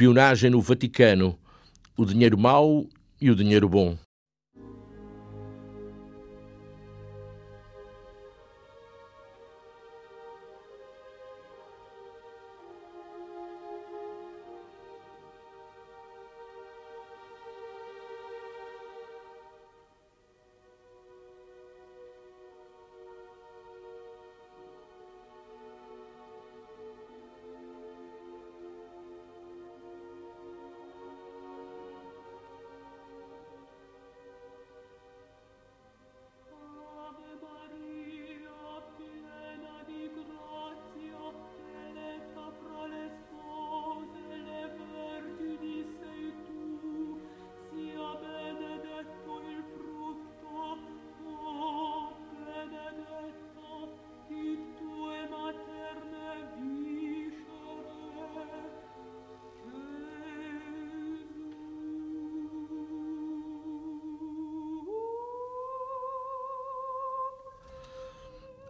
Espionagem no Vaticano, o dinheiro mau e o dinheiro bom.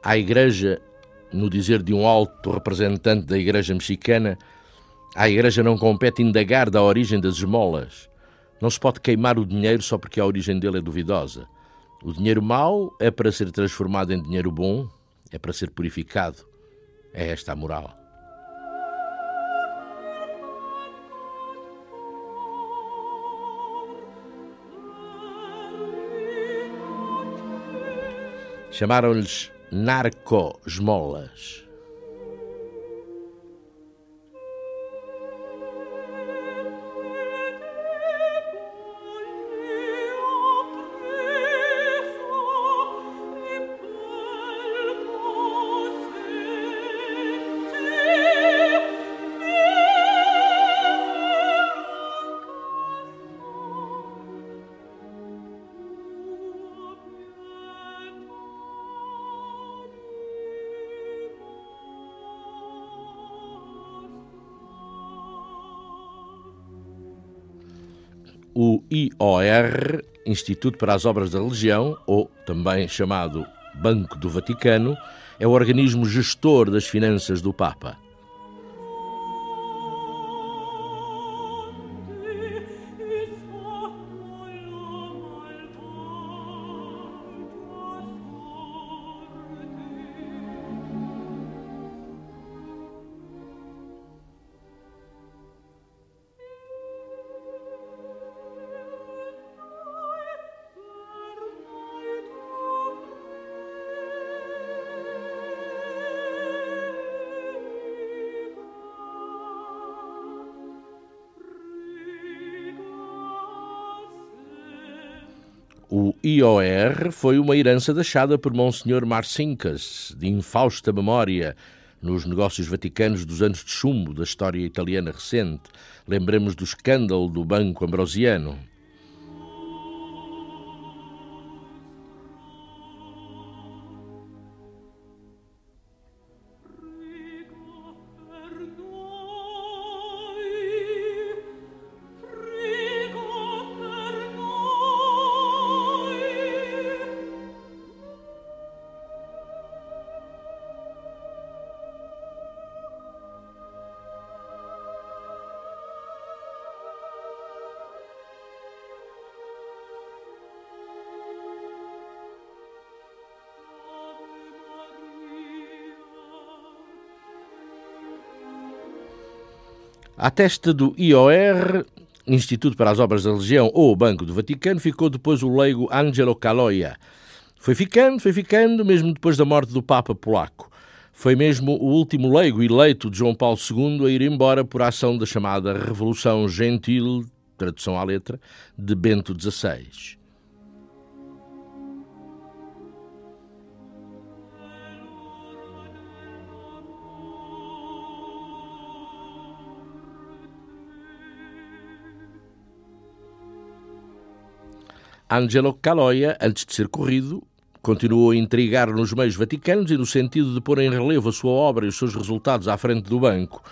À Igreja, no dizer de um alto representante da Igreja mexicana, à Igreja não compete indagar da origem das esmolas. Não se pode queimar o dinheiro só porque a origem dele é duvidosa. O dinheiro mau é para ser transformado em dinheiro bom, é para ser purificado. É esta a moral. Chamaram-lhes narco-esmolas. Instituto para as Obras da Religião, ou também chamado Banco do Vaticano, é o organismo gestor das finanças do Papa. O IOR foi uma herança deixada por Monsenhor Marcinkas, de infausta memória, nos negócios vaticanos dos anos de chumbo da história italiana recente. Lembremos do escândalo do Banco Ambrosiano. À testa do IOR, Instituto para as Obras da Religião ou Banco do Vaticano, ficou depois o leigo Angelo Caloia. Foi ficando, foi ficando, mesmo depois da morte do Papa polaco. Foi mesmo o último leigo eleito de João Paulo II a ir embora por ação da chamada Revolução Gentil, tradução à letra, de Bento XVI. Angelo Caloia, antes de ser corrido, continuou a intrigar nos meios vaticanos e no sentido de pôr em relevo a sua obra e os seus resultados à frente do banco,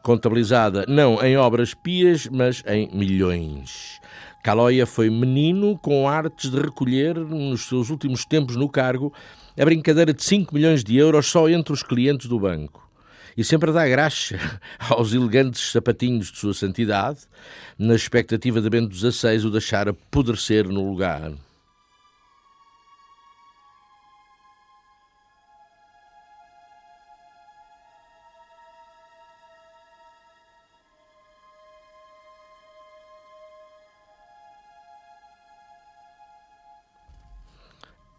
contabilizada não em obras pias, mas em milhões. Caloia foi menino com artes de recolher, nos seus últimos tempos no cargo, a brincadeira de 5 milhões de euros só entre os clientes do banco. E sempre a dar graxa aos elegantes sapatinhos de sua santidade, na expectativa de Bento XVI o deixar apodrecer no lugar.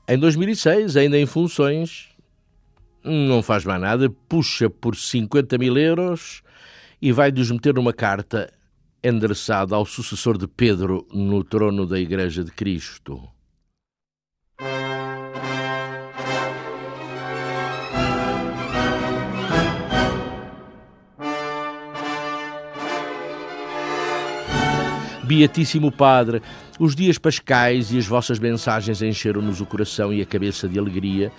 Em 2006, ainda em funções, não faz mais nada, puxa por 50 mil euros e vai-nos meter numa carta endereçada ao sucessor de Pedro no trono da Igreja de Cristo. Beatíssimo Padre, os dias pascais e as vossas mensagens encheram-nos o coração e a cabeça de alegria.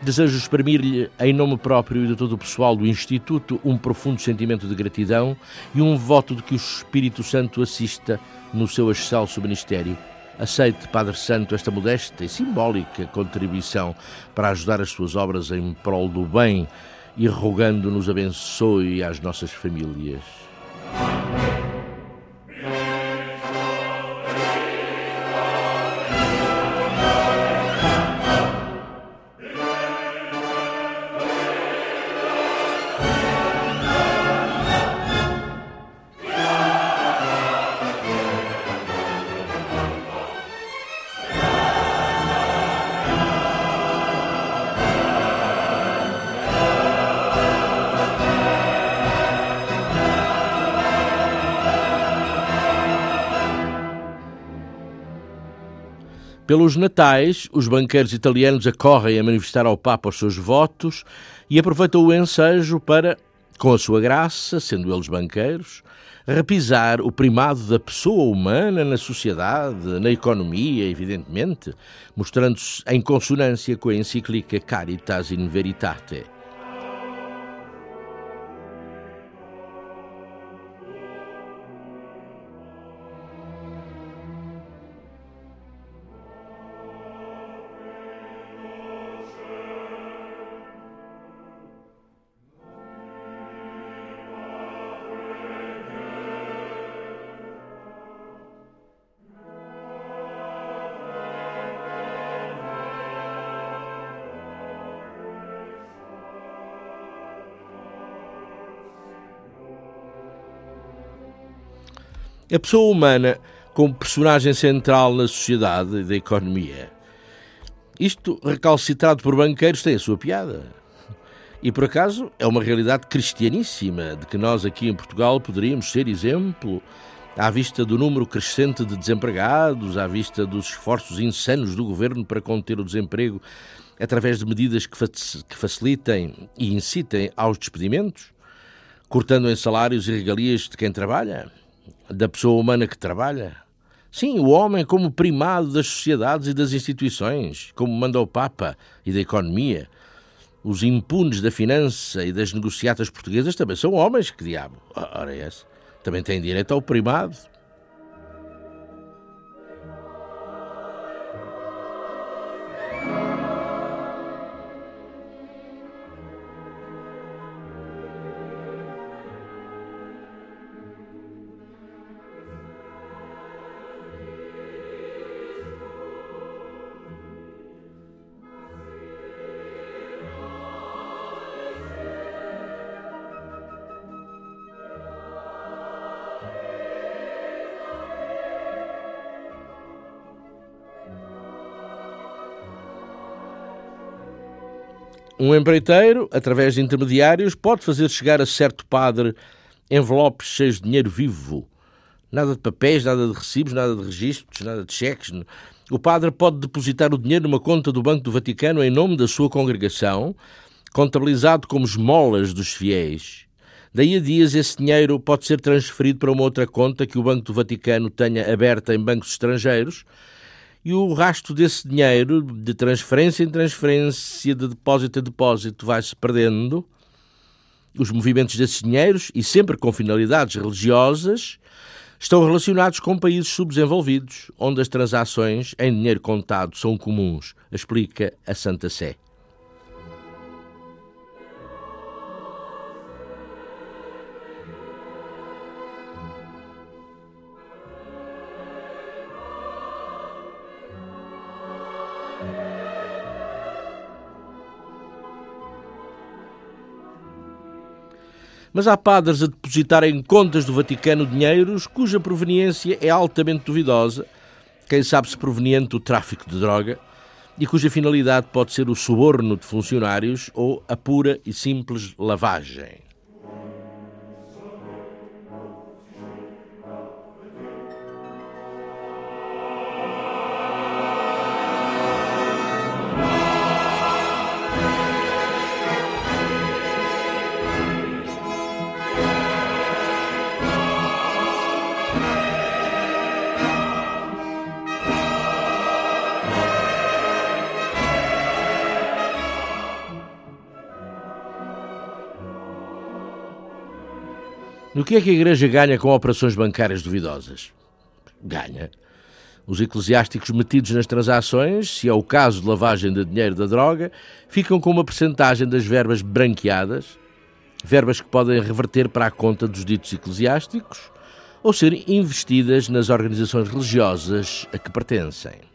Desejo exprimir-lhe, em nome próprio e de todo o pessoal do Instituto, um profundo sentimento de gratidão e um voto de que o Espírito Santo assista no seu excelso ministério. Aceite, Padre Santo, esta modesta e simbólica contribuição para ajudar as suas obras em prol do bem e rogando-nos abençoe as nossas famílias. Pelos natais, os banqueiros italianos acorrem a manifestar ao Papa os seus votos e aproveitam o ensejo para, com a sua graça, sendo eles banqueiros, repisar o primado da pessoa humana na sociedade, na economia, evidentemente, mostrando-se em consonância com a encíclica Caritas in Veritate. A pessoa humana como personagem central na sociedade e da economia. Isto, recalcitrado por banqueiros, tem a sua piada. E por acaso é uma realidade cristianíssima de que nós aqui em Portugal poderíamos ser exemplo à vista do número crescente de desempregados, à vista dos esforços insanos do governo para conter o desemprego através de medidas que facilitem e incitem aos despedimentos, cortando em salários e regalias de quem trabalha da pessoa humana que trabalha? Sim, o homem como primado das sociedades e das instituições, como manda o Papa e da economia. Os impunes da finança e das negociatas portuguesas também são homens, que diabo. Ora, é esse. Também têm direito ao primado. Um empreiteiro, através de intermediários, pode fazer chegar a certo padre envelopes cheios de dinheiro vivo. Nada de papéis, nada de recibos, nada de registros, nada de cheques. O padre pode depositar o dinheiro numa conta do Banco do Vaticano em nome da sua congregação, contabilizado como esmolas dos fiéis. Daí a dias esse dinheiro pode ser transferido para uma outra conta que o Banco do Vaticano tenha aberta em bancos estrangeiros e o rasto desse dinheiro, de transferência em transferência, de depósito em depósito, vai-se perdendo. Os movimentos desses dinheiros, e sempre com finalidades religiosas, estão relacionados com países subdesenvolvidos, onde as transações em dinheiro contado são comuns, explica a Santa Sé. Mas há padres a depositar em contas do Vaticano dinheiros cuja proveniência é altamente duvidosa, quem sabe se proveniente do tráfico de droga, e cuja finalidade pode ser o suborno de funcionários ou a pura e simples lavagem. No que é que a Igreja ganha com operações bancárias duvidosas? Ganha. Os eclesiásticos metidos nas transações, se é o caso de lavagem de dinheiro da droga, ficam com uma percentagem das verbas branqueadas, verbas que podem reverter para a conta dos ditos eclesiásticos ou ser investidas nas organizações religiosas a que pertencem.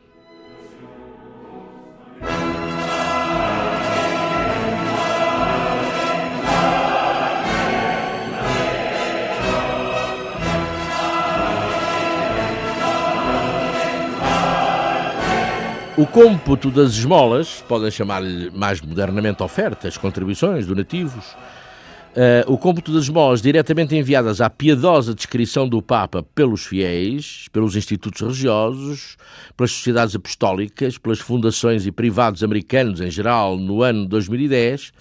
O cômputo das esmolas, podem chamar-lhe mais modernamente ofertas, contribuições, donativos, uh, o cômputo das esmolas diretamente enviadas à piedosa descrição do Papa pelos fiéis, pelos institutos religiosos, pelas sociedades apostólicas, pelas fundações e privados americanos em geral no ano 2010,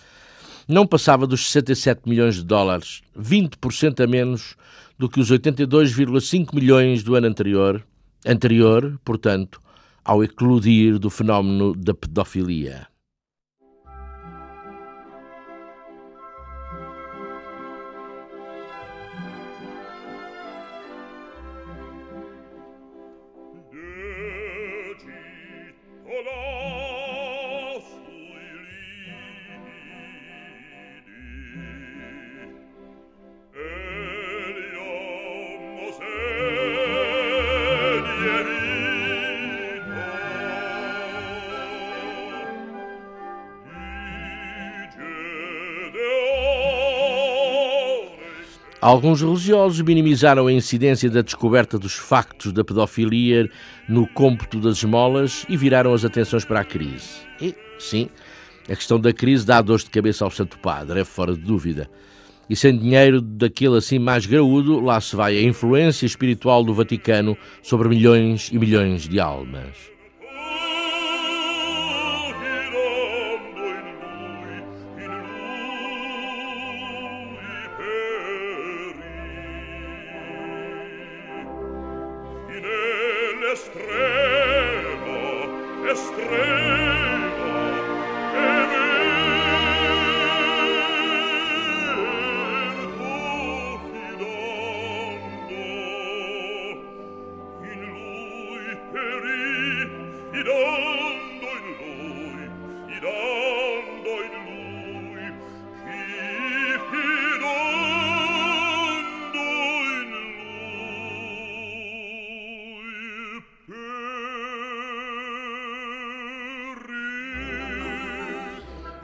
não passava dos 67 milhões de dólares, 20% a menos do que os 82,5 milhões do ano anterior, anterior, portanto, ao eclodir do fenómeno da pedofilia. Alguns religiosos minimizaram a incidência da descoberta dos factos da pedofilia no cômputo das esmolas e viraram as atenções para a crise. E, sim, a questão da crise dá dores de cabeça ao Santo Padre, é fora de dúvida. E sem dinheiro daquele assim mais graúdo, lá se vai a influência espiritual do Vaticano sobre milhões e milhões de almas. stelle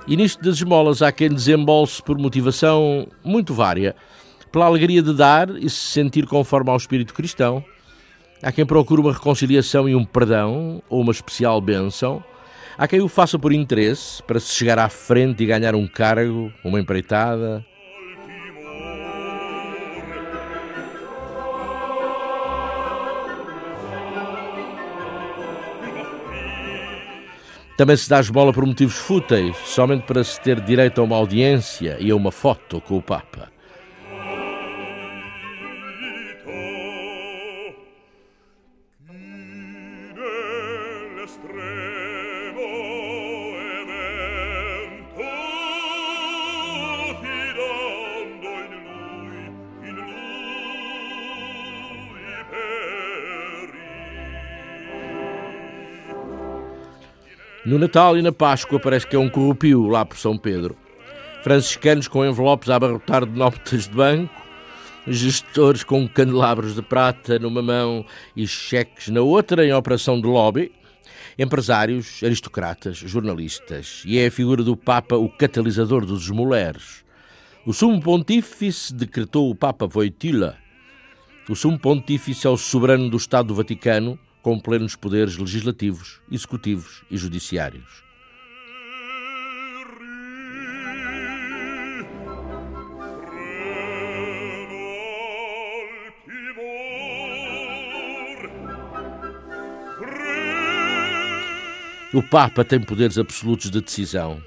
E nisto das esmolas há quem desembolse por motivação muito vária, pela alegria de dar e se sentir conforme ao espírito cristão. Há quem procure uma reconciliação e um perdão, ou uma especial bênção. Há quem o faça por interesse, para se chegar à frente e ganhar um cargo, uma empreitada, Também se dá esmola por motivos fúteis, somente para se ter direito a uma audiência e a uma foto com o Papa. No Natal e na Páscoa parece que é um corrupio lá por São Pedro. Franciscanos com envelopes a abarrotar de notas de banco, gestores com candelabros de prata numa mão e cheques na outra em operação de lobby, empresários, aristocratas, jornalistas, e é a figura do Papa o catalisador dos esmoleres. O sumo pontífice decretou o Papa Voitila. O sumo pontífice é o soberano do Estado do Vaticano, com plenos poderes legislativos, executivos e judiciários. O Papa tem poderes absolutos de decisão.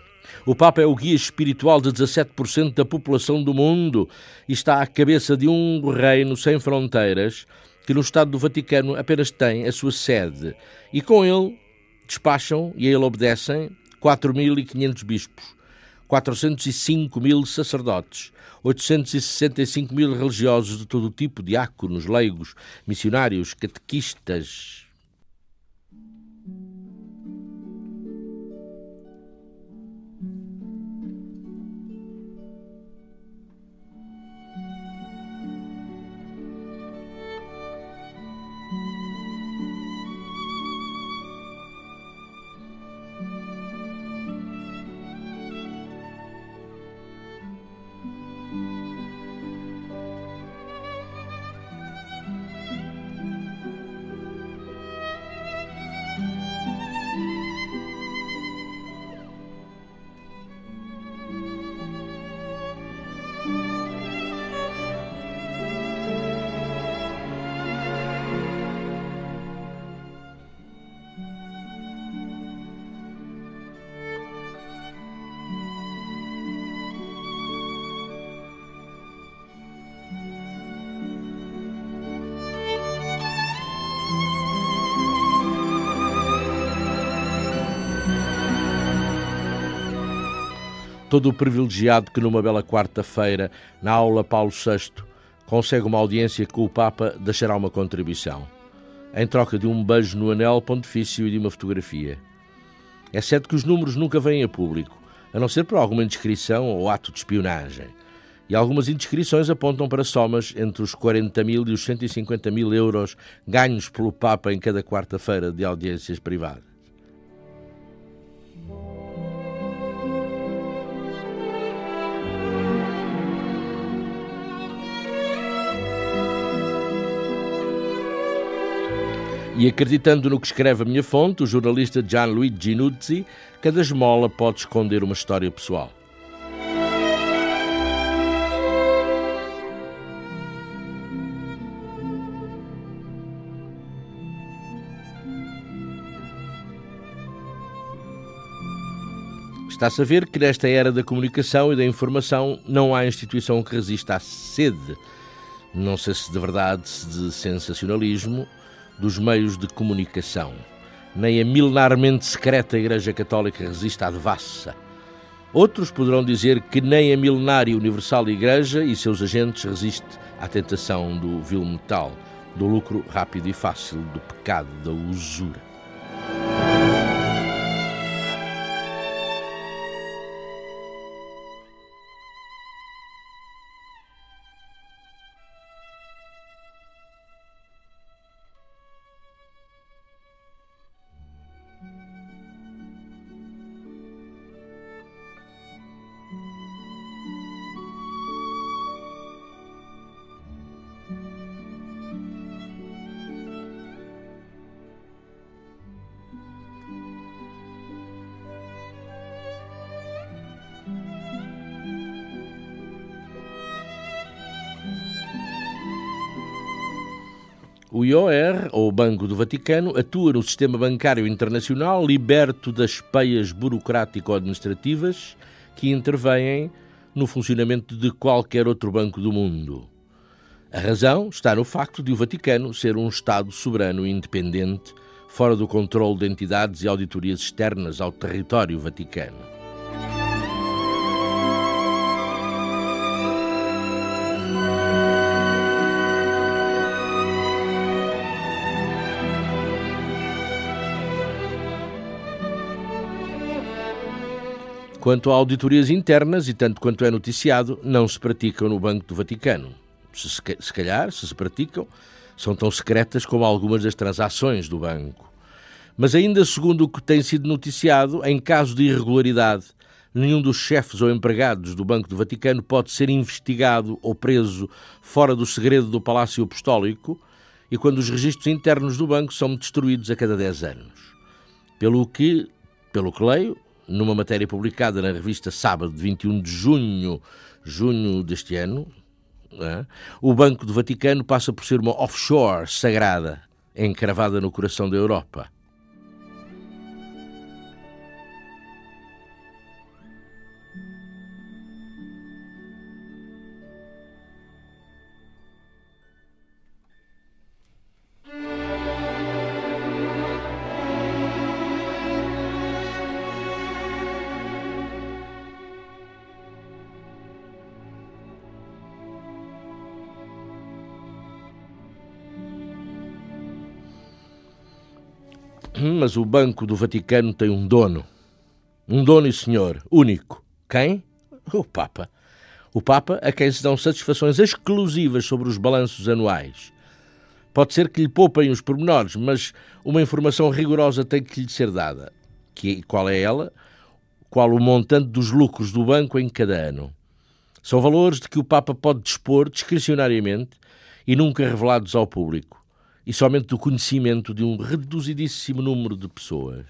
O Papa é o guia espiritual de 17% da população do mundo e está à cabeça de um reino sem fronteiras que no Estado do Vaticano apenas tem a sua sede. E com ele despacham e a ele obedecem 4.500 bispos, 405 mil sacerdotes, 865 mil religiosos de todo o tipo, diáconos, leigos, missionários, catequistas, todo o privilegiado que numa bela quarta-feira, na aula Paulo VI, consegue uma audiência com o Papa, deixará uma contribuição, em troca de um beijo no anel pontifício e de uma fotografia. É certo que os números nunca vêm a público, a não ser por alguma indiscrição ou ato de espionagem. E algumas indiscrições apontam para somas entre os 40 mil e os 150 mil euros ganhos pelo Papa em cada quarta-feira de audiências privadas. E acreditando no que escreve a minha fonte, o jornalista Gianluigi Nuzzi, cada esmola pode esconder uma história pessoal. Está-se a ver que nesta era da comunicação e da informação não há instituição que resista à sede, não sei se de verdade, se de sensacionalismo, dos meios de comunicação. Nem a milenarmente secreta Igreja Católica resiste à devassa. Outros poderão dizer que nem a milenária Universal Igreja e seus agentes resiste à tentação do vil metal, do lucro rápido e fácil, do pecado, da usura. Ou Banco do Vaticano, atua no sistema bancário internacional liberto das peias burocrático-administrativas que intervêm no funcionamento de qualquer outro banco do mundo. A razão está no facto de o Vaticano ser um Estado soberano e independente, fora do controle de entidades e auditorias externas ao território vaticano. Quanto a auditorias internas, e tanto quanto é noticiado, não se praticam no Banco do Vaticano. Se, se calhar, se se praticam, são tão secretas como algumas das transações do banco. Mas ainda segundo o que tem sido noticiado, em caso de irregularidade, nenhum dos chefes ou empregados do Banco do Vaticano pode ser investigado ou preso fora do segredo do Palácio Apostólico e quando os registros internos do banco são destruídos a cada 10 anos. Pelo que, pelo que leio, numa matéria publicada na revista Sábado, de 21 de junho, junho deste ano, é? o Banco do Vaticano passa por ser uma offshore sagrada, encravada no coração da Europa. Mas o Banco do Vaticano tem um dono. Um dono e senhor, único. Quem? O Papa. O Papa a quem se dão satisfações exclusivas sobre os balanços anuais. Pode ser que lhe poupem os pormenores, mas uma informação rigorosa tem que lhe ser dada. Que, qual é ela? Qual o montante dos lucros do banco em cada ano? São valores de que o Papa pode dispor discricionariamente e nunca revelados ao público e somente do conhecimento de um reduzidíssimo número de pessoas.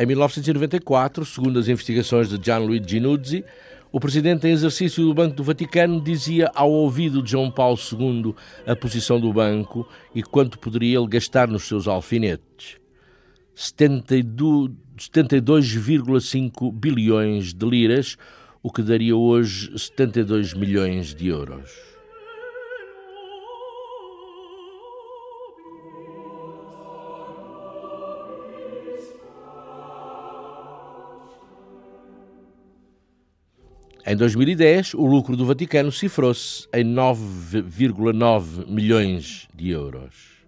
Em 1994, segundo as investigações de Gianluigi Nuzzi, o presidente em exercício do Banco do Vaticano dizia ao ouvido de João Paulo II a posição do banco e quanto poderia ele gastar nos seus alfinetes. 72,5 bilhões de liras, o que daria hoje 72 milhões de euros. Em 2010, o lucro do Vaticano cifrou-se em 9,9 milhões de euros.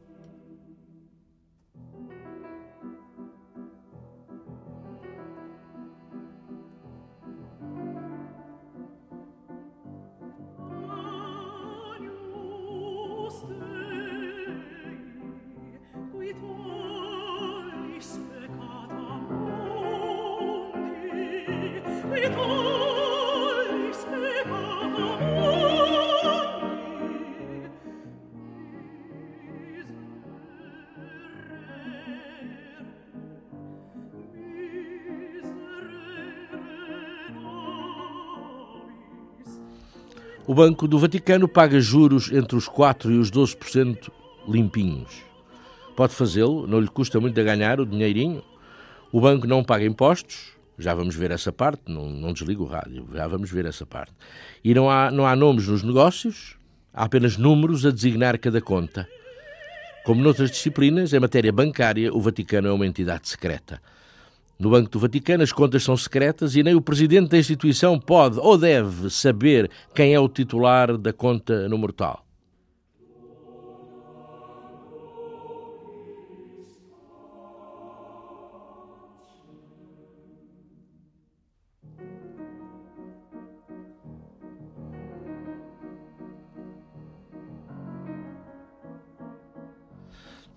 O Banco do Vaticano paga juros entre os 4% e os 12% limpinhos. Pode fazê-lo, não lhe custa muito a ganhar o dinheirinho. O banco não paga impostos, já vamos ver essa parte, não, não desliga o rádio, já vamos ver essa parte. E não há, não há nomes nos negócios, há apenas números a designar cada conta. Como noutras disciplinas, em matéria bancária, o Vaticano é uma entidade secreta. No Banco do Vaticano, as contas são secretas e nem o presidente da instituição pode ou deve saber quem é o titular da conta no mortal.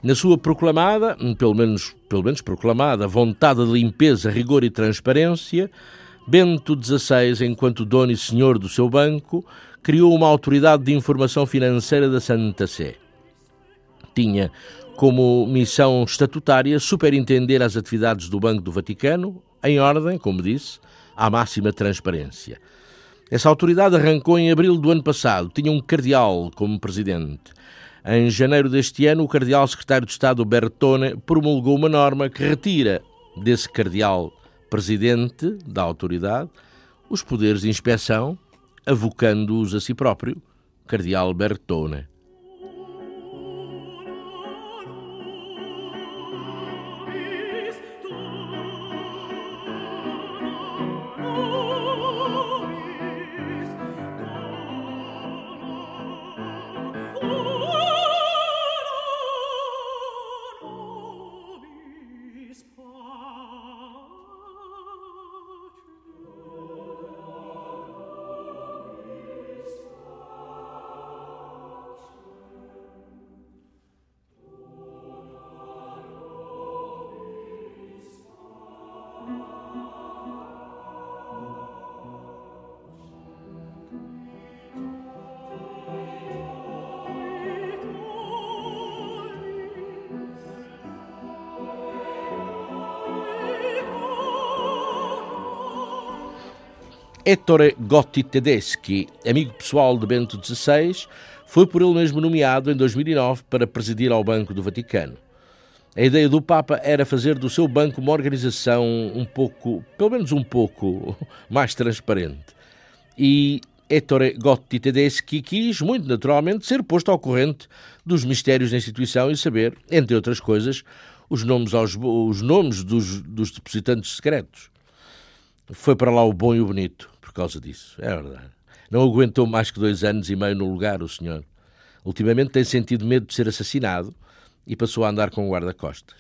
Na sua proclamada, pelo menos, pelo menos proclamada, vontade de limpeza, rigor e transparência, Bento XVI, enquanto dono e senhor do seu banco, criou uma autoridade de informação financeira da Santa Sé. Tinha como missão estatutária superintender as atividades do Banco do Vaticano, em ordem, como disse, à máxima transparência. Essa autoridade arrancou em abril do ano passado, tinha um cardeal como presidente. Em janeiro deste ano, o cardeal secretário de Estado Bertone promulgou uma norma que retira desse cardeal presidente da autoridade, os poderes de inspeção, avocando-os a si próprio, Cardeal Bertone. Ettore Gotti Tedeschi, amigo pessoal de Bento XVI, foi por ele mesmo nomeado em 2009 para presidir ao Banco do Vaticano. A ideia do Papa era fazer do seu banco uma organização um pouco, pelo menos um pouco, mais transparente. E Ettore Gotti Tedeschi quis, muito naturalmente, ser posto ao corrente dos mistérios da instituição e saber, entre outras coisas, os nomes, aos, os nomes dos, dos depositantes secretos. Foi para lá o bom e o bonito causa disso, é verdade. Não aguentou mais que dois anos e meio no lugar, o senhor. Ultimamente tem sentido medo de ser assassinado e passou a andar com o guarda-costas.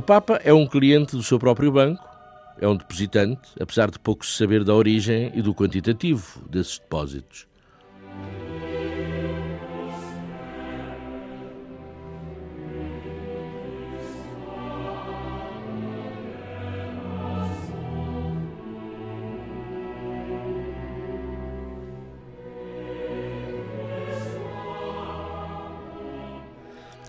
O Papa é um cliente do seu próprio banco, é um depositante, apesar de pouco se saber da origem e do quantitativo desses depósitos.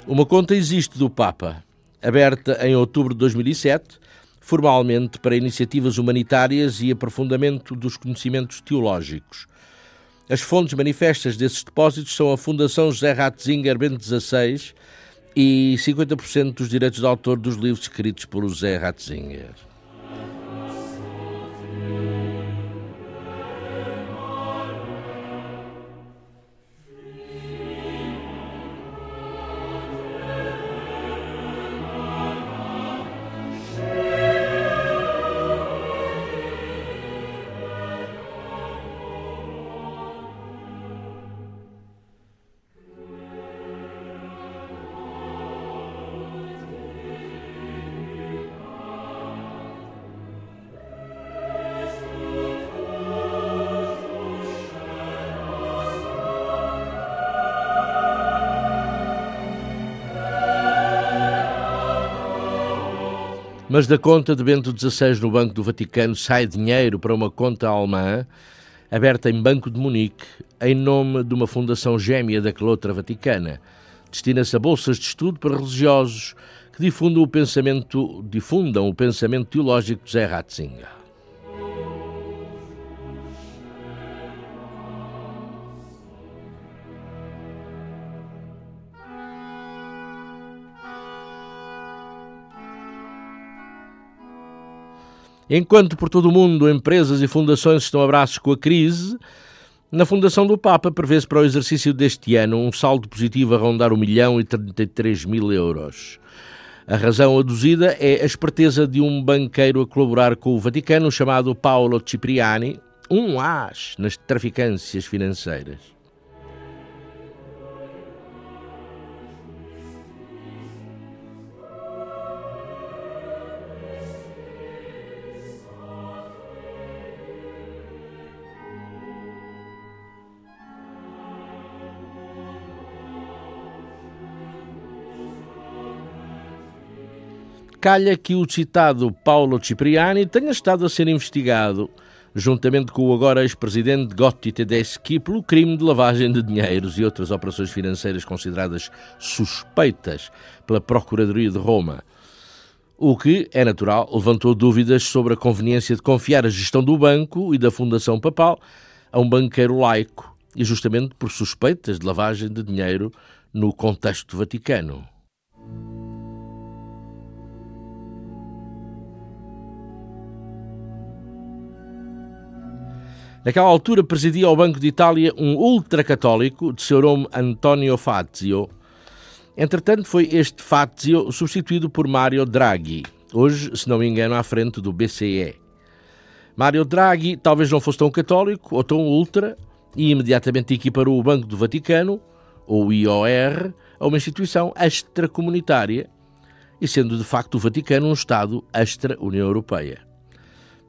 Uma conta existe do Papa, aberta em outubro de 2007, formalmente para iniciativas humanitárias e aprofundamento dos conhecimentos teológicos. As fontes manifestas desses depósitos são a Fundação José Ratzinger Bento XVI e 50% dos direitos de autor dos livros escritos por José Ratzinger. Mas da conta de Bento XVI no Banco do Vaticano sai dinheiro para uma conta alemã aberta em Banco de Munique, em nome de uma fundação gêmea daquela outra vaticana. Destina-se a bolsas de estudo para religiosos que difundam o pensamento, difundam o pensamento teológico de Zé Ratzinger. Enquanto por todo o mundo empresas e fundações estão a braços com a crise, na Fundação do Papa prevê-se para o exercício deste ano um saldo positivo a rondar 1 milhão e 33 mil euros. A razão aduzida é a esperteza de um banqueiro a colaborar com o Vaticano chamado Paolo Cipriani, um as nas traficâncias financeiras. Calha que o citado Paulo Cipriani tenha estado a ser investigado, juntamente com o agora ex-presidente Gotti Tedeschi, pelo crime de lavagem de dinheiros e outras operações financeiras consideradas suspeitas pela Procuradoria de Roma. O que, é natural, levantou dúvidas sobre a conveniência de confiar a gestão do banco e da Fundação Papal a um banqueiro laico, e justamente por suspeitas de lavagem de dinheiro no contexto vaticano. Naquela altura presidia ao Banco de Itália um ultracatólico de seu nome Antonio Fazio. Entretanto, foi este Fazio substituído por Mario Draghi, hoje, se não me engano, à frente do BCE. Mario Draghi talvez não fosse tão católico ou tão ultra e imediatamente equiparou o Banco do Vaticano, ou IOR, a uma instituição extracomunitária, e sendo de facto o Vaticano um Estado extra-União Europeia.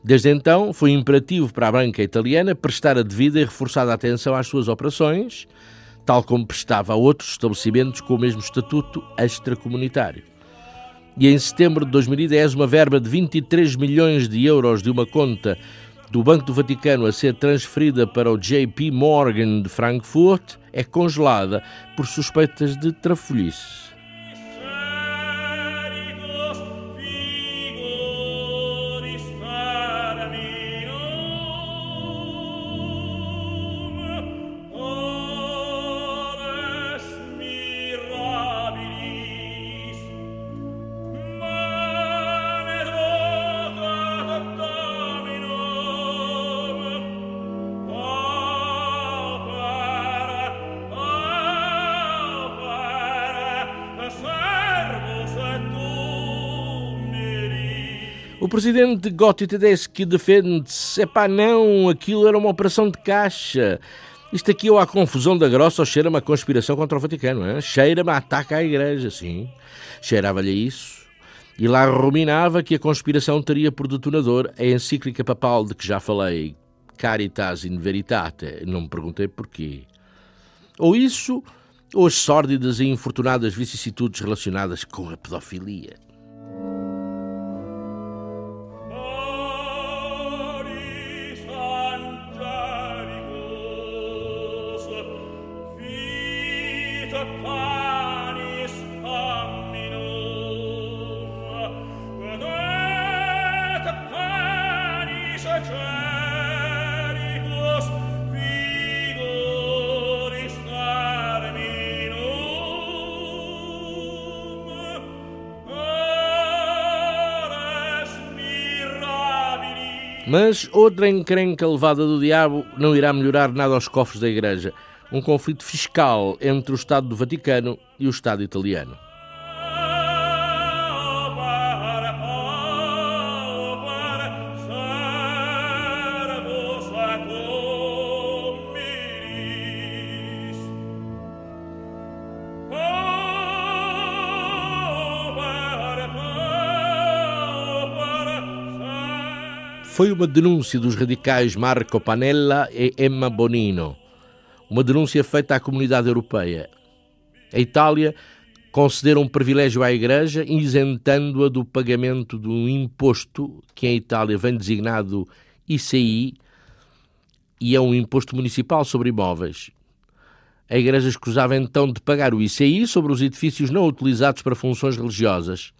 Desde então, foi imperativo para a banca italiana prestar a devida e reforçada atenção às suas operações, tal como prestava a outros estabelecimentos com o mesmo estatuto extracomunitário. E em setembro de 2010, uma verba de 23 milhões de euros de uma conta do Banco do Vaticano a ser transferida para o JP Morgan de Frankfurt é congelada por suspeitas de trafolhice. Presidente Gotti Tedeschi defende-se: epá, não, aquilo era uma operação de caixa. Isto aqui ou há confusão da grossa ou cheira-me a conspiração contra o Vaticano. Cheira-me a ataque à Igreja, sim. Cheirava-lhe isso. E lá ruminava que a conspiração teria por detonador a encíclica papal de que já falei, Caritas in Veritate. Não me perguntei porquê. Ou isso, ou as sórdidas e infortunadas vicissitudes relacionadas com a pedofilia. Mas outra encrenca levada do diabo não irá melhorar nada aos cofres da Igreja. Um conflito fiscal entre o Estado do Vaticano e o Estado italiano. Foi uma denúncia dos radicais Marco Panella e Emma Bonino. Uma denúncia feita à comunidade europeia. A Itália concedeu um privilégio à Igreja, isentando-a do pagamento de um imposto que em Itália vem designado ICI e é um imposto municipal sobre imóveis. A Igreja escusava então de pagar o ICI sobre os edifícios não utilizados para funções religiosas.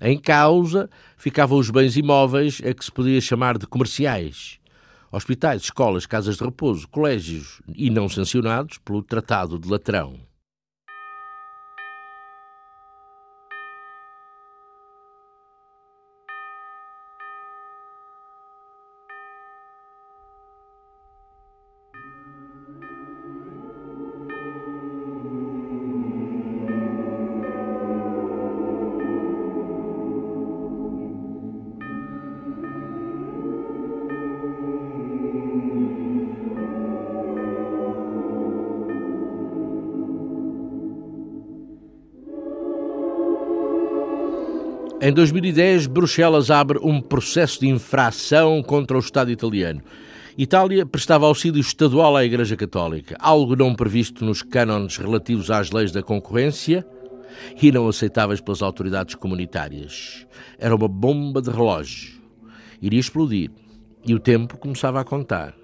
Em causa ficavam os bens imóveis a que se podia chamar de comerciais. Hospitais, escolas, casas de repouso, colégios e não sancionados pelo Tratado de Latrão. Em 2010, Bruxelas abre um processo de infração contra o Estado italiano. Itália prestava auxílio estadual à Igreja Católica, algo não previsto nos cânones relativos às leis da concorrência, e não aceitáveis pelas autoridades comunitárias. Era uma bomba de relógio. Iria explodir e o tempo começava a contar.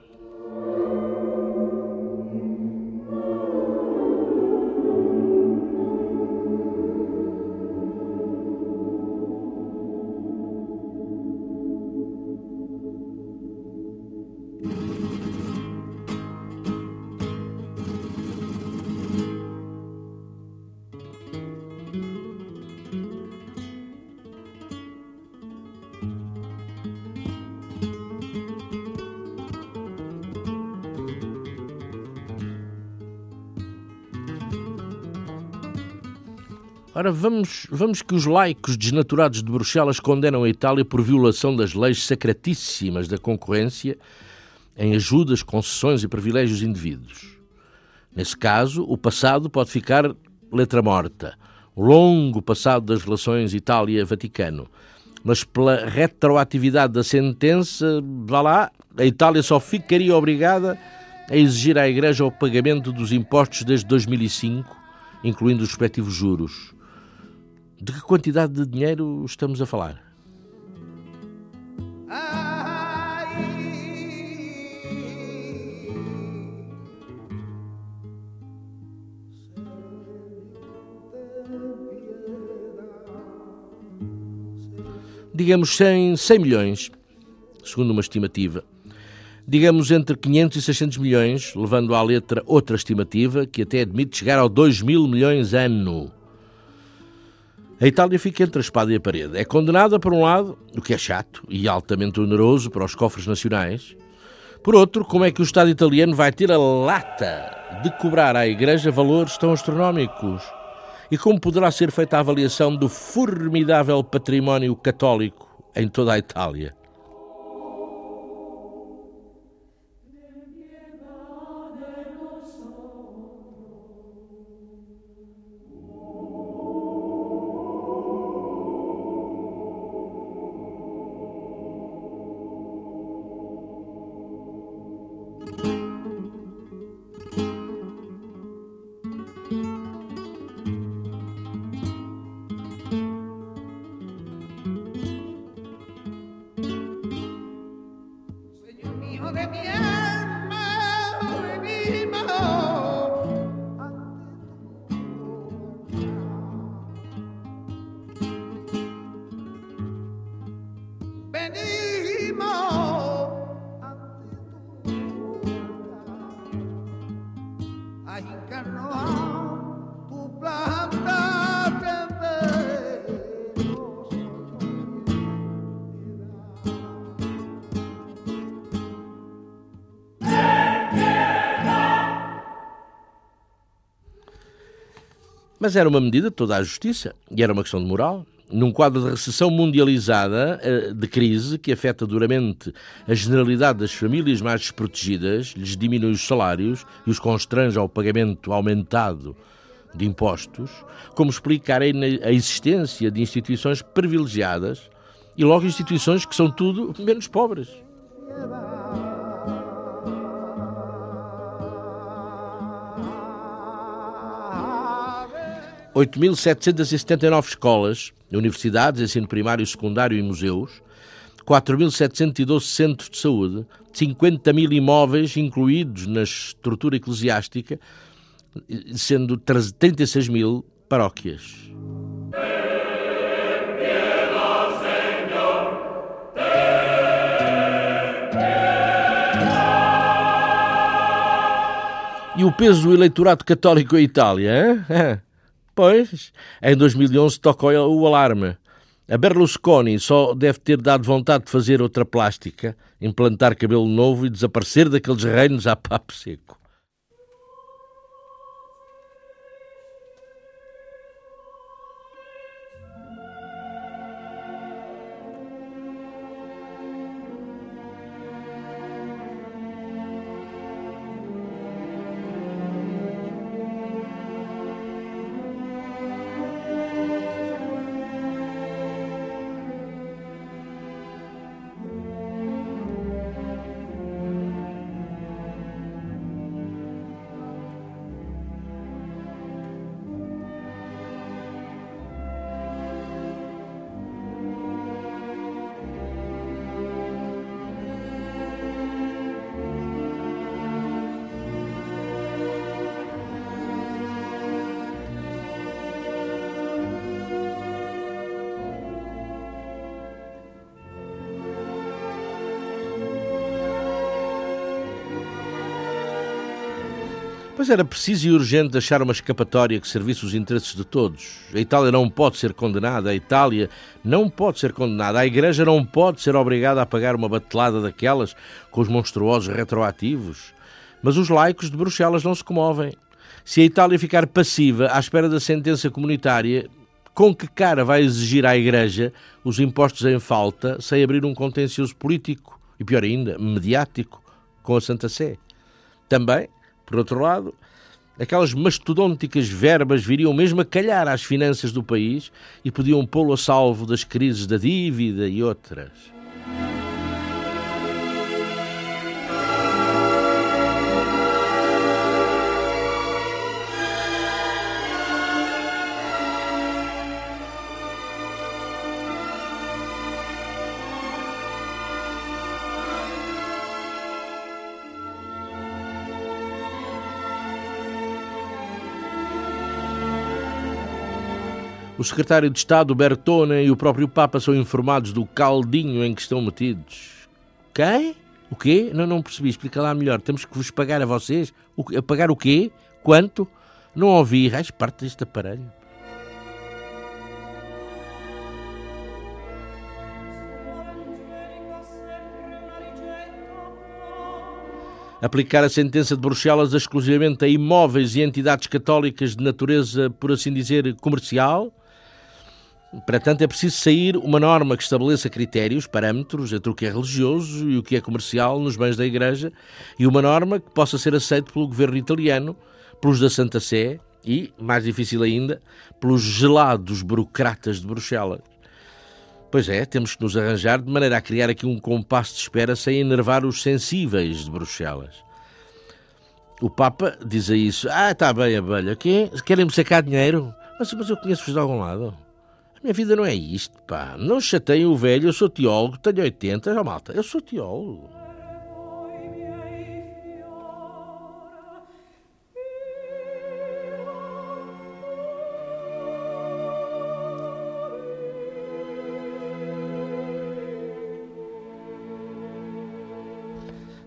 Ora, vamos, vamos que os laicos desnaturados de Bruxelas condenam a Itália por violação das leis sacratíssimas da concorrência em ajudas, concessões e privilégios indevidos. Nesse caso, o passado pode ficar letra morta, o longo passado das relações Itália-Vaticano. Mas pela retroatividade da sentença, vá lá, a Itália só ficaria obrigada a exigir à Igreja o pagamento dos impostos desde 2005, incluindo os respectivos juros. De que quantidade de dinheiro estamos a falar? Digamos 100, 100 milhões, segundo uma estimativa. Digamos entre 500 e 600 milhões, levando à letra outra estimativa que até admite chegar ao 2 mil milhões ano. A Itália fica entre a espada e a parede. É condenada, por um lado, o que é chato e altamente oneroso para os cofres nacionais. Por outro, como é que o Estado italiano vai ter a lata de cobrar à Igreja valores tão astronómicos? E como poderá ser feita a avaliação do formidável património católico em toda a Itália? Mas era uma medida de toda a justiça e era uma questão de moral. Num quadro de recessão mundializada, eh, de crise, que afeta duramente a generalidade das famílias mais desprotegidas, lhes diminui os salários e os constrange ao pagamento aumentado de impostos, como explicar a existência de instituições privilegiadas e logo instituições que são tudo menos pobres. 8.779 escolas, universidades, ensino primário secundário e museus, 4.712 centros de saúde, 50 mil imóveis incluídos na estrutura eclesiástica, sendo 36 mil paróquias. E o peso do eleitorado católico em Itália? hein? Pois, em 2011 toca o alarme. A Berlusconi só deve ter dado vontade de fazer outra plástica, implantar cabelo novo e desaparecer daqueles reinos a papo seco. Era preciso e urgente achar uma escapatória que servisse os interesses de todos. A Itália não pode ser condenada, a Itália não pode ser condenada, a Igreja não pode ser obrigada a pagar uma batelada daquelas com os monstruosos retroativos. Mas os laicos de Bruxelas não se comovem. Se a Itália ficar passiva à espera da sentença comunitária, com que cara vai exigir à Igreja os impostos em falta sem abrir um contencioso político e, pior ainda, mediático com a Santa Sé? Também, por outro lado, aquelas mastodônticas verbas viriam mesmo a calhar às finanças do país e podiam pô-lo a salvo das crises da dívida e outras. O secretário de Estado Bertone e o próprio Papa são informados do caldinho em que estão metidos. Quem? O quê? Não, não percebi. Explica lá melhor. Temos que vos pagar a vocês? O, a pagar o quê? Quanto? Não ouvi. Raiz parte deste aparelho. aplicar a sentença de Bruxelas exclusivamente a imóveis e entidades católicas de natureza, por assim dizer, comercial. Para tanto, é preciso sair uma norma que estabeleça critérios, parâmetros entre o que é religioso e o que é comercial nos bens da Igreja e uma norma que possa ser aceita pelo governo italiano, pelos da Santa Sé e, mais difícil ainda, pelos gelados burocratas de Bruxelas. Pois é, temos que nos arranjar de maneira a criar aqui um compasso de espera sem enervar os sensíveis de Bruxelas. O Papa diz a isso: Ah, está bem, abelha? Querem-me sacar dinheiro? Mas, mas eu conheço-vos de algum lado. Minha vida não é isto, pá. Não chateiem o velho, eu sou teólogo, tenho 80. Já, malta, eu sou teólogo.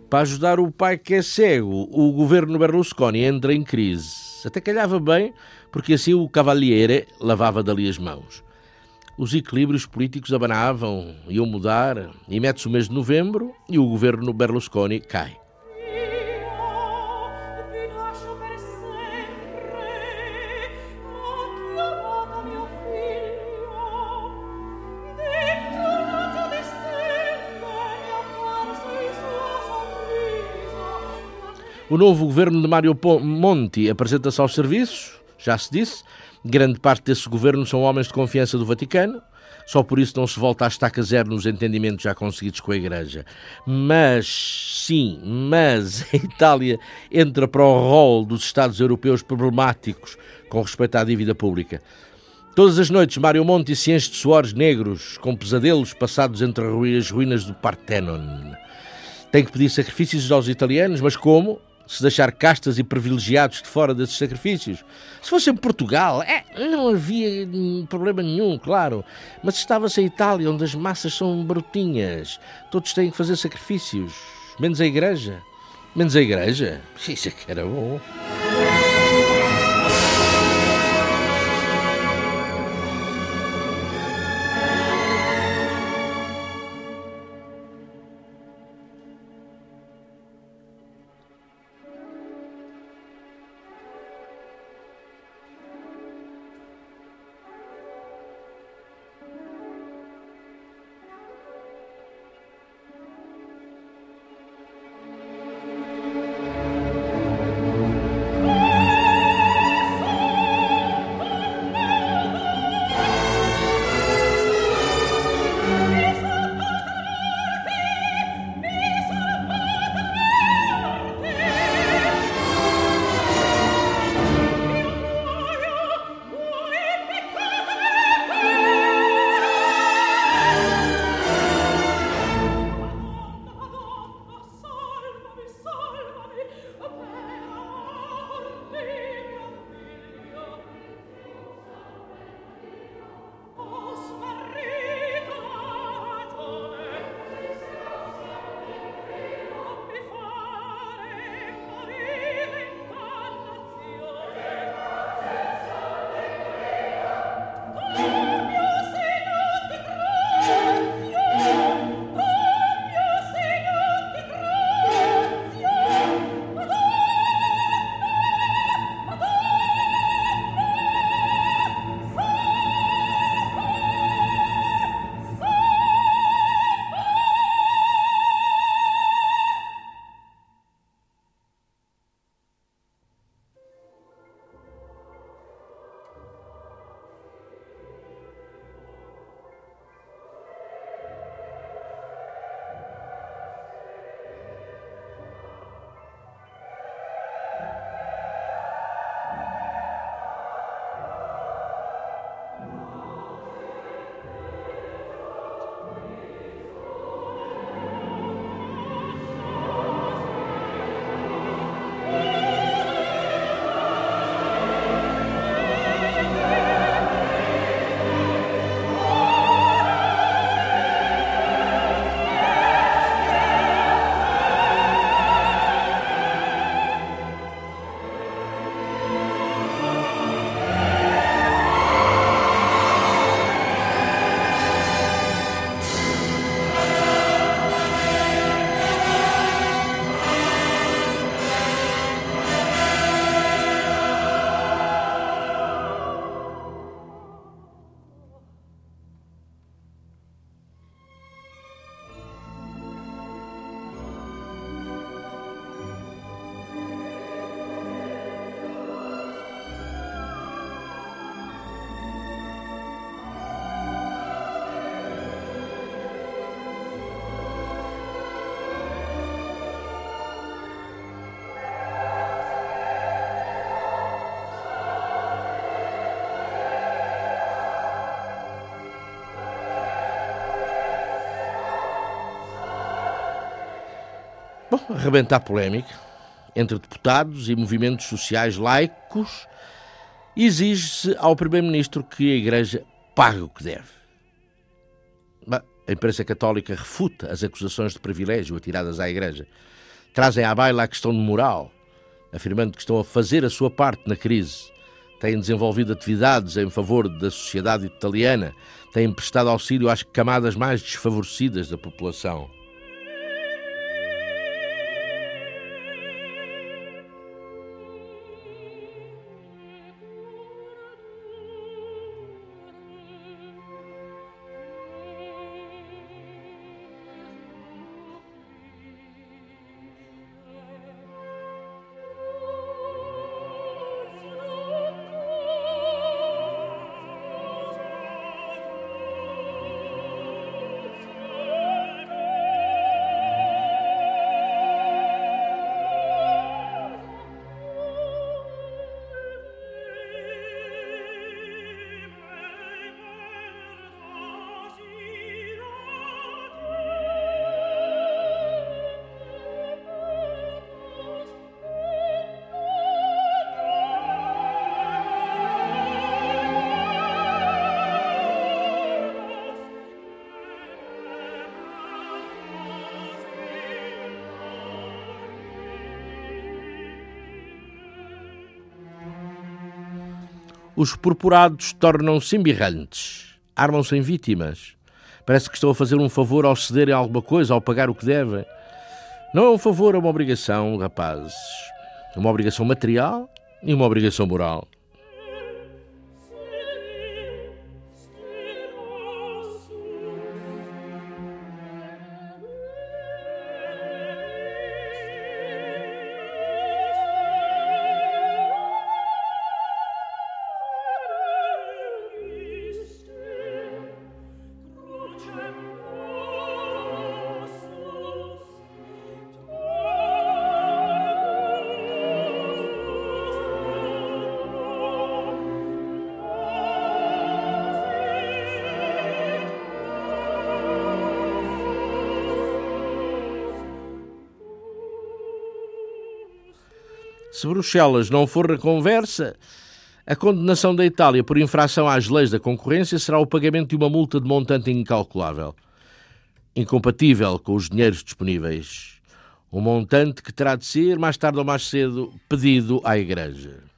Para ajudar o pai que é cego, o governo Berlusconi entra em crise. Até calhava bem, porque assim o Cavaliere lavava dali as mãos. Os equilíbrios políticos abanavam, iam mudar, e mete-se o mês de novembro e o governo Berlusconi cai. O novo governo de Mário Monti apresenta-se aos serviços, já se disse. Grande parte desse governo são homens de confiança do Vaticano. Só por isso não se volta à estaca zero nos entendimentos já conseguidos com a Igreja. Mas, sim, mas a Itália entra para o rol dos Estados europeus problemáticos com respeito à dívida pública. Todas as noites, Mário Monti se enche de suores negros, com pesadelos passados entre as ruínas do Parthenon. Tem que pedir sacrifícios aos italianos, mas como? Se deixar castas e privilegiados de fora desses sacrifícios. Se fosse em Portugal, é, não havia problema nenhum, claro. Mas estava-se a Itália, onde as massas são brutinhas. Todos têm que fazer sacrifícios. Menos a igreja. Menos a igreja. Isso é que era bom. Bom, arrebentar polémica entre deputados e movimentos sociais laicos, exige-se ao Primeiro-Ministro que a Igreja pague o que deve. A imprensa católica refuta as acusações de privilégio atiradas à Igreja. Trazem à baila a questão de moral, afirmando que estão a fazer a sua parte na crise. Têm desenvolvido atividades em favor da sociedade italiana, têm prestado auxílio às camadas mais desfavorecidas da população. Os purpurados tornam-se embirrantes, armam-se em vítimas. Parece que estão a fazer um favor ao cederem alguma coisa, ao pagar o que devem. Não é um favor, é uma obrigação, rapazes. Uma obrigação material e uma obrigação moral. Se Bruxelas não for na conversa, a condenação da Itália por infração às leis da concorrência será o pagamento de uma multa de montante incalculável, incompatível com os dinheiros disponíveis. Um montante que terá de ser, mais tarde ou mais cedo, pedido à Igreja.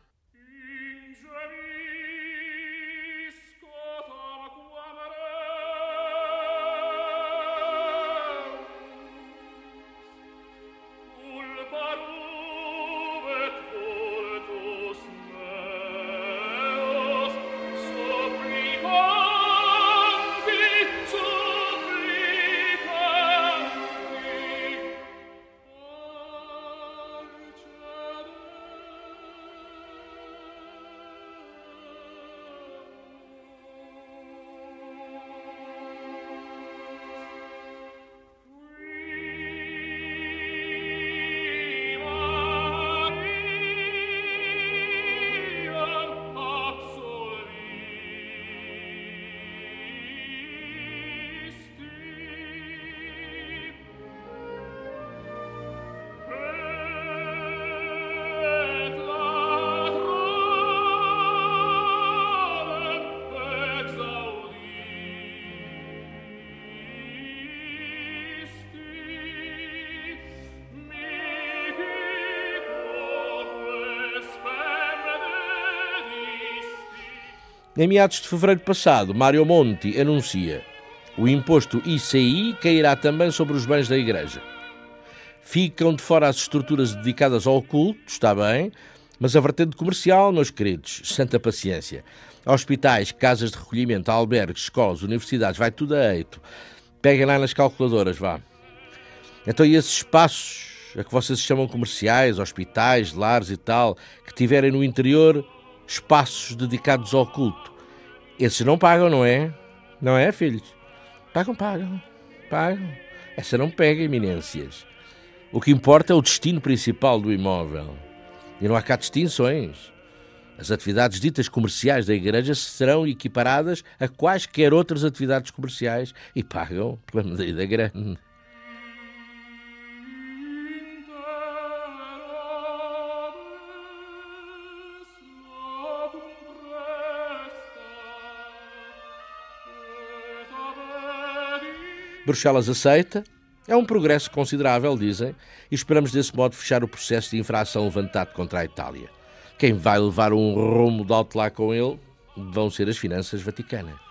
Em meados de fevereiro passado, Mário Monti anuncia o imposto ICI cairá também sobre os bens da Igreja. Ficam de fora as estruturas dedicadas ao culto, está bem, mas a vertente comercial, meus queridos, santa paciência. Hospitais, casas de recolhimento, albergues, escolas, universidades, vai tudo a eito. Peguem lá nas calculadoras, vá. Então, e esses espaços a que vocês chamam comerciais, hospitais, lares e tal, que tiverem no interior espaços dedicados ao culto. Esses não pagam, não é? Não é, filhos? Pagam, pagam, pagam. Essa não pega eminências. O que importa é o destino principal do imóvel. E não há cá distinções. As atividades ditas comerciais da igreja serão equiparadas a quaisquer outras atividades comerciais e pagam pela medida grande. Bruxelas aceita. É um progresso considerável, dizem, e esperamos desse modo fechar o processo de infração levantado contra a Itália. Quem vai levar um rumo de alto lá com ele vão ser as finanças vaticanas.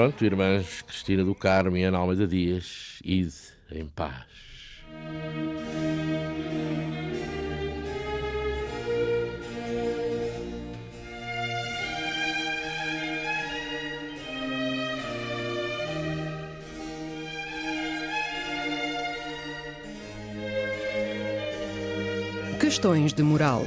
Pronto, irmãs Cristina do Carmo e Ana Almeida Dias, ide em paz. Questões de moral.